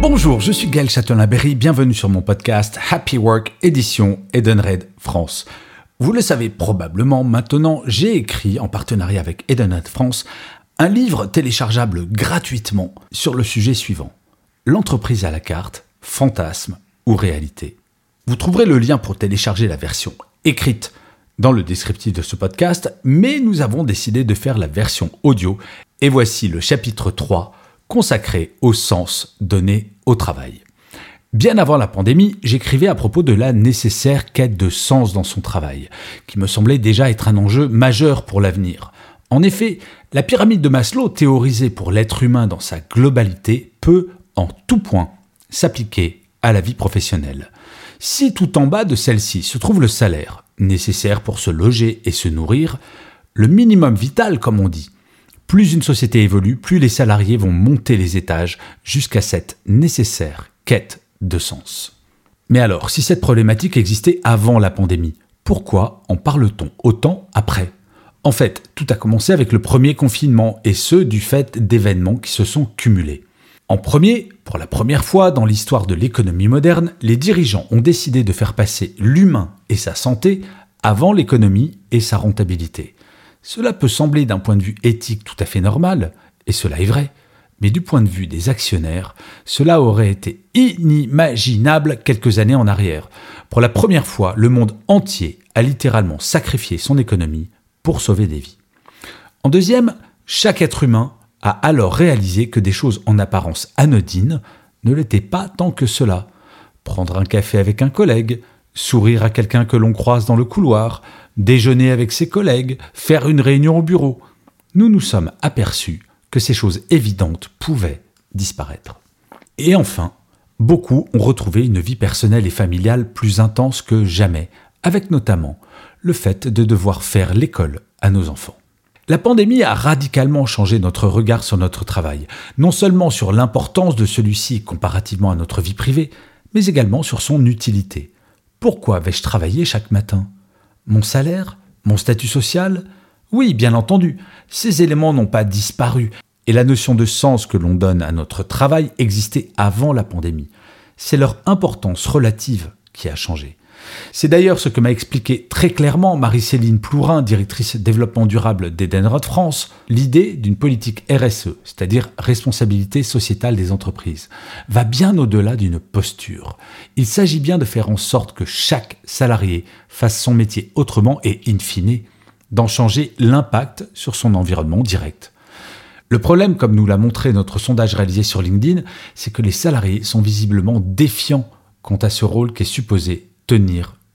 Bonjour, je suis Gaël Châtelain-Berry, bienvenue sur mon podcast Happy Work, édition Edenred France. Vous le savez probablement maintenant, j'ai écrit en partenariat avec Edenred France un livre téléchargeable gratuitement sur le sujet suivant. L'entreprise à la carte, fantasme ou réalité. Vous trouverez le lien pour télécharger la version écrite dans le descriptif de ce podcast, mais nous avons décidé de faire la version audio et voici le chapitre 3 consacré au sens donné au travail. Bien avant la pandémie, j'écrivais à propos de la nécessaire quête de sens dans son travail, qui me semblait déjà être un enjeu majeur pour l'avenir. En effet, la pyramide de Maslow, théorisée pour l'être humain dans sa globalité, peut, en tout point, s'appliquer à la vie professionnelle. Si tout en bas de celle-ci se trouve le salaire, nécessaire pour se loger et se nourrir, le minimum vital, comme on dit, plus une société évolue, plus les salariés vont monter les étages jusqu'à cette nécessaire quête de sens. Mais alors, si cette problématique existait avant la pandémie, pourquoi en parle-t-on autant après? En fait, tout a commencé avec le premier confinement, et ce du fait d'événements qui se sont cumulés. En premier, pour la première fois dans l'histoire de l'économie moderne, les dirigeants ont décidé de faire passer l'humain et sa santé avant l'économie et sa rentabilité. Cela peut sembler d'un point de vue éthique tout à fait normal, et cela est vrai, mais du point de vue des actionnaires, cela aurait été inimaginable quelques années en arrière. Pour la première fois, le monde entier a littéralement sacrifié son économie pour sauver des vies. En deuxième, chaque être humain a alors réalisé que des choses en apparence anodines ne l'étaient pas tant que cela. Prendre un café avec un collègue, sourire à quelqu'un que l'on croise dans le couloir, déjeuner avec ses collègues, faire une réunion au bureau. Nous nous sommes aperçus que ces choses évidentes pouvaient disparaître. Et enfin, beaucoup ont retrouvé une vie personnelle et familiale plus intense que jamais, avec notamment le fait de devoir faire l'école à nos enfants. La pandémie a radicalement changé notre regard sur notre travail, non seulement sur l'importance de celui-ci comparativement à notre vie privée, mais également sur son utilité. Pourquoi vais-je travailler chaque matin? Mon salaire? Mon statut social? Oui, bien entendu, ces éléments n'ont pas disparu, et la notion de sens que l'on donne à notre travail existait avant la pandémie. C'est leur importance relative qui a changé. C'est d'ailleurs ce que m'a expliqué très clairement Marie-Céline Plourin, directrice développement durable d'Edenred France, l'idée d'une politique RSE, c'est-à-dire responsabilité sociétale des entreprises, va bien au-delà d'une posture. Il s'agit bien de faire en sorte que chaque salarié fasse son métier autrement et, in fine, d'en changer l'impact sur son environnement direct. Le problème, comme nous l'a montré notre sondage réalisé sur LinkedIn, c'est que les salariés sont visiblement défiants quant à ce rôle qui est supposé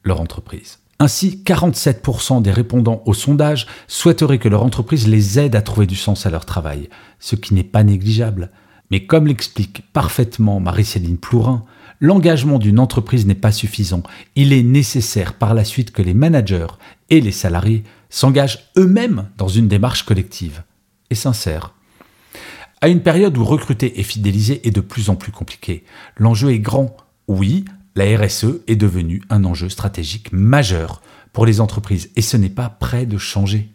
leur entreprise. Ainsi, 47% des répondants au sondage souhaiteraient que leur entreprise les aide à trouver du sens à leur travail, ce qui n'est pas négligeable. Mais comme l'explique parfaitement Marie-Céline Plourin, l'engagement d'une entreprise n'est pas suffisant. Il est nécessaire par la suite que les managers et les salariés s'engagent eux-mêmes dans une démarche collective et sincère. À une période où recruter et fidéliser est de plus en plus compliqué, l'enjeu est grand. Oui, la RSE est devenue un enjeu stratégique majeur pour les entreprises et ce n'est pas prêt de changer.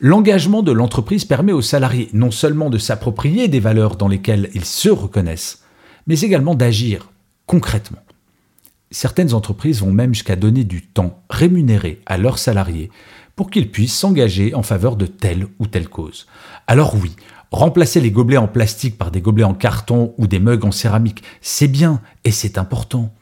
L'engagement de l'entreprise permet aux salariés non seulement de s'approprier des valeurs dans lesquelles ils se reconnaissent, mais également d'agir concrètement. Certaines entreprises vont même jusqu'à donner du temps rémunéré à leurs salariés pour qu'ils puissent s'engager en faveur de telle ou telle cause. Alors oui, remplacer les gobelets en plastique par des gobelets en carton ou des mugs en céramique, c'est bien et c'est important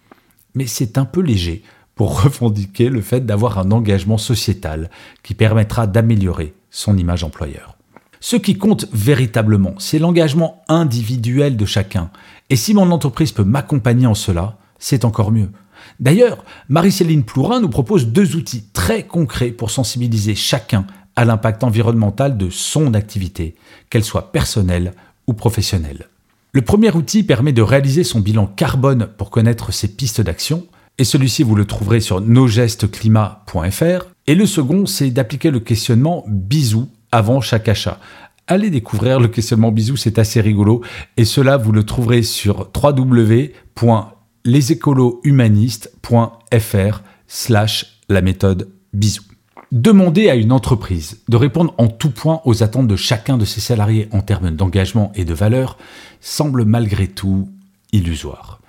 mais c'est un peu léger pour revendiquer le fait d'avoir un engagement sociétal qui permettra d'améliorer son image employeur. Ce qui compte véritablement, c'est l'engagement individuel de chacun. Et si mon entreprise peut m'accompagner en cela, c'est encore mieux. D'ailleurs, Marie-Céline Plourin nous propose deux outils très concrets pour sensibiliser chacun à l'impact environnemental de son activité, qu'elle soit personnelle ou professionnelle. Le premier outil permet de réaliser son bilan carbone pour connaître ses pistes d'action, et celui-ci vous le trouverez sur nosgestesclimat.fr. Et le second, c'est d'appliquer le questionnement bisou avant chaque achat. Allez découvrir le questionnement bisou, c'est assez rigolo, et cela vous le trouverez sur www.lesécolohumanistes.fr slash la méthode bisou. Demander à une entreprise de répondre en tout point aux attentes de chacun de ses salariés en termes d'engagement et de valeur semble malgré tout illusoire.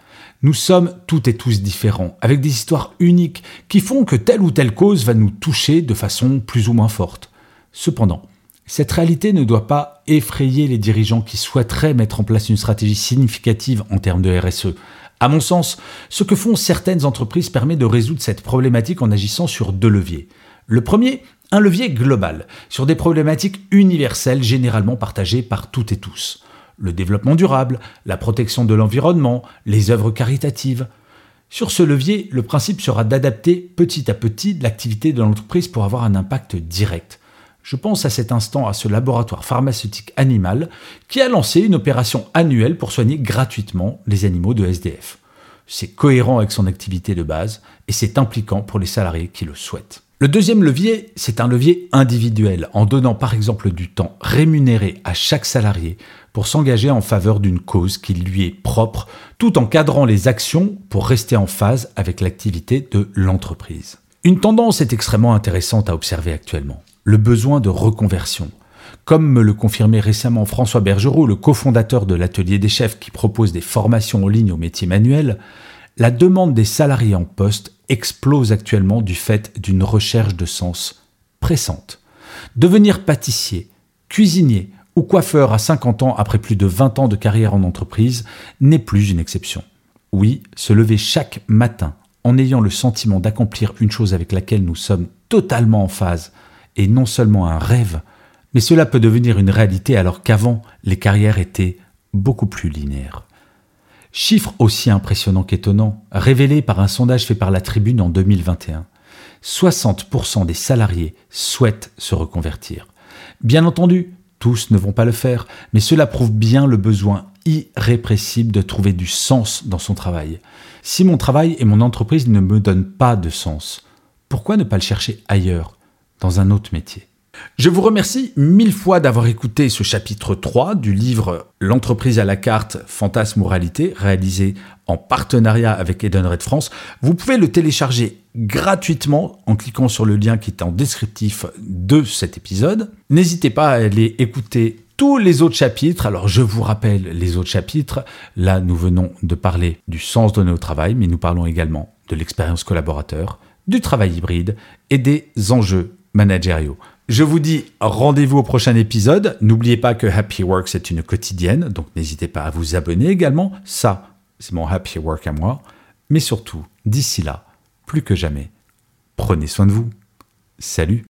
Nous sommes toutes et tous différents, avec des histoires uniques qui font que telle ou telle cause va nous toucher de façon plus ou moins forte. Cependant, cette réalité ne doit pas effrayer les dirigeants qui souhaiteraient mettre en place une stratégie significative en termes de RSE. À mon sens, ce que font certaines entreprises permet de résoudre cette problématique en agissant sur deux leviers. Le premier, un levier global, sur des problématiques universelles généralement partagées par toutes et tous. Le développement durable, la protection de l'environnement, les œuvres caritatives. Sur ce levier, le principe sera d'adapter petit à petit l'activité de l'entreprise pour avoir un impact direct. Je pense à cet instant à ce laboratoire pharmaceutique animal qui a lancé une opération annuelle pour soigner gratuitement les animaux de SDF. C'est cohérent avec son activité de base et c'est impliquant pour les salariés qui le souhaitent. Le deuxième levier, c'est un levier individuel, en donnant par exemple du temps rémunéré à chaque salarié pour s'engager en faveur d'une cause qui lui est propre, tout en cadrant les actions pour rester en phase avec l'activité de l'entreprise. Une tendance est extrêmement intéressante à observer actuellement, le besoin de reconversion. Comme me le confirmait récemment François Bergerot, le cofondateur de l'Atelier des chefs qui propose des formations en ligne au métier manuel, la demande des salariés en poste explose actuellement du fait d'une recherche de sens pressante. Devenir pâtissier, cuisinier ou coiffeur à 50 ans après plus de 20 ans de carrière en entreprise n'est plus une exception. Oui, se lever chaque matin en ayant le sentiment d'accomplir une chose avec laquelle nous sommes totalement en phase est non seulement un rêve, mais cela peut devenir une réalité alors qu'avant, les carrières étaient beaucoup plus linéaires. Chiffre aussi impressionnant qu'étonnant, révélé par un sondage fait par la Tribune en 2021. 60% des salariés souhaitent se reconvertir. Bien entendu, tous ne vont pas le faire, mais cela prouve bien le besoin irrépressible de trouver du sens dans son travail. Si mon travail et mon entreprise ne me donnent pas de sens, pourquoi ne pas le chercher ailleurs, dans un autre métier? Je vous remercie mille fois d'avoir écouté ce chapitre 3 du livre L'entreprise à la carte, fantasme ou réalité, réalisé en partenariat avec Edenred France. Vous pouvez le télécharger gratuitement en cliquant sur le lien qui est en descriptif de cet épisode. N'hésitez pas à aller écouter tous les autres chapitres. Alors je vous rappelle les autres chapitres. Là, nous venons de parler du sens donné au travail, mais nous parlons également de l'expérience collaborateur, du travail hybride et des enjeux managériaux. Je vous dis rendez-vous au prochain épisode. N'oubliez pas que Happy Work, c'est une quotidienne, donc n'hésitez pas à vous abonner également. Ça, c'est mon Happy Work à moi. Mais surtout, d'ici là, plus que jamais, prenez soin de vous. Salut